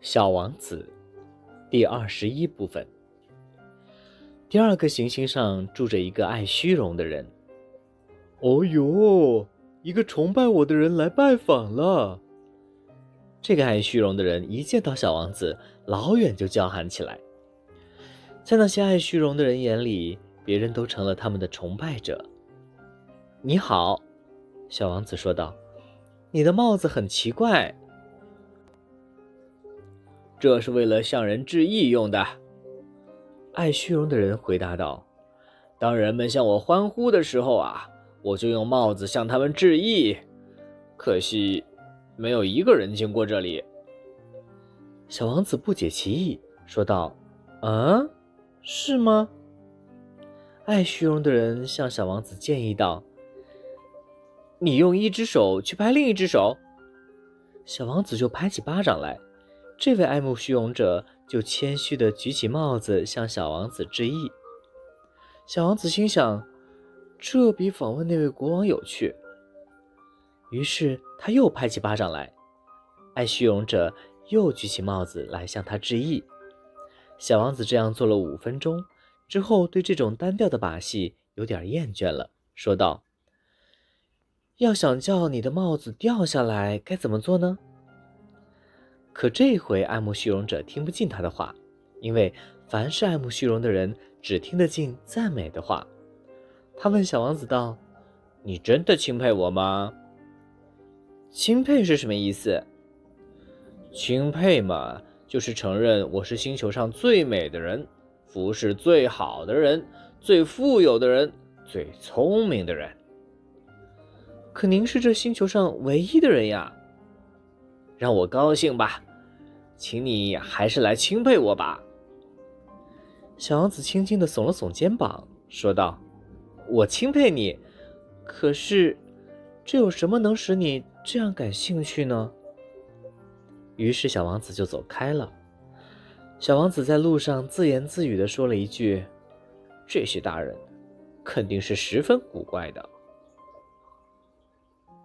小王子，第二十一部分。第二个行星上住着一个爱虚荣的人。哦呦，一个崇拜我的人来拜访了。这个爱虚荣的人一见到小王子，老远就叫喊起来。在那些爱虚荣的人眼里，别人都成了他们的崇拜者。你好，小王子说道：“你的帽子很奇怪。”这是为了向人致意用的，爱虚荣的人回答道：“当人们向我欢呼的时候啊，我就用帽子向他们致意。可惜，没有一个人经过这里。”小王子不解其意，说道：“嗯，是吗？”爱虚荣的人向小王子建议道：“你用一只手去拍另一只手。”小王子就拍起巴掌来。这位爱慕虚荣者就谦虚地举起帽子向小王子致意。小王子心想，这比访问那位国王有趣。于是他又拍起巴掌来，爱虚荣者又举起帽子来向他致意。小王子这样做了五分钟之后，对这种单调的把戏有点厌倦了，说道：“要想叫你的帽子掉下来，该怎么做呢？”可这回爱慕虚荣者听不进他的话，因为凡是爱慕虚荣的人只听得进赞美的话。他问小王子道：“你真的钦佩我吗？”“钦佩是什么意思？”“钦佩嘛，就是承认我是星球上最美的人，服饰最好的人，最富有的人，最聪明的人。”“可您是这星球上唯一的人呀！”“让我高兴吧。”请你还是来钦佩我吧。”小王子轻轻地耸了耸肩膀，说道：“我钦佩你，可是，这有什么能使你这样感兴趣呢？”于是小王子就走开了。小王子在路上自言自语地说了一句：“这些大人，肯定是十分古怪的。”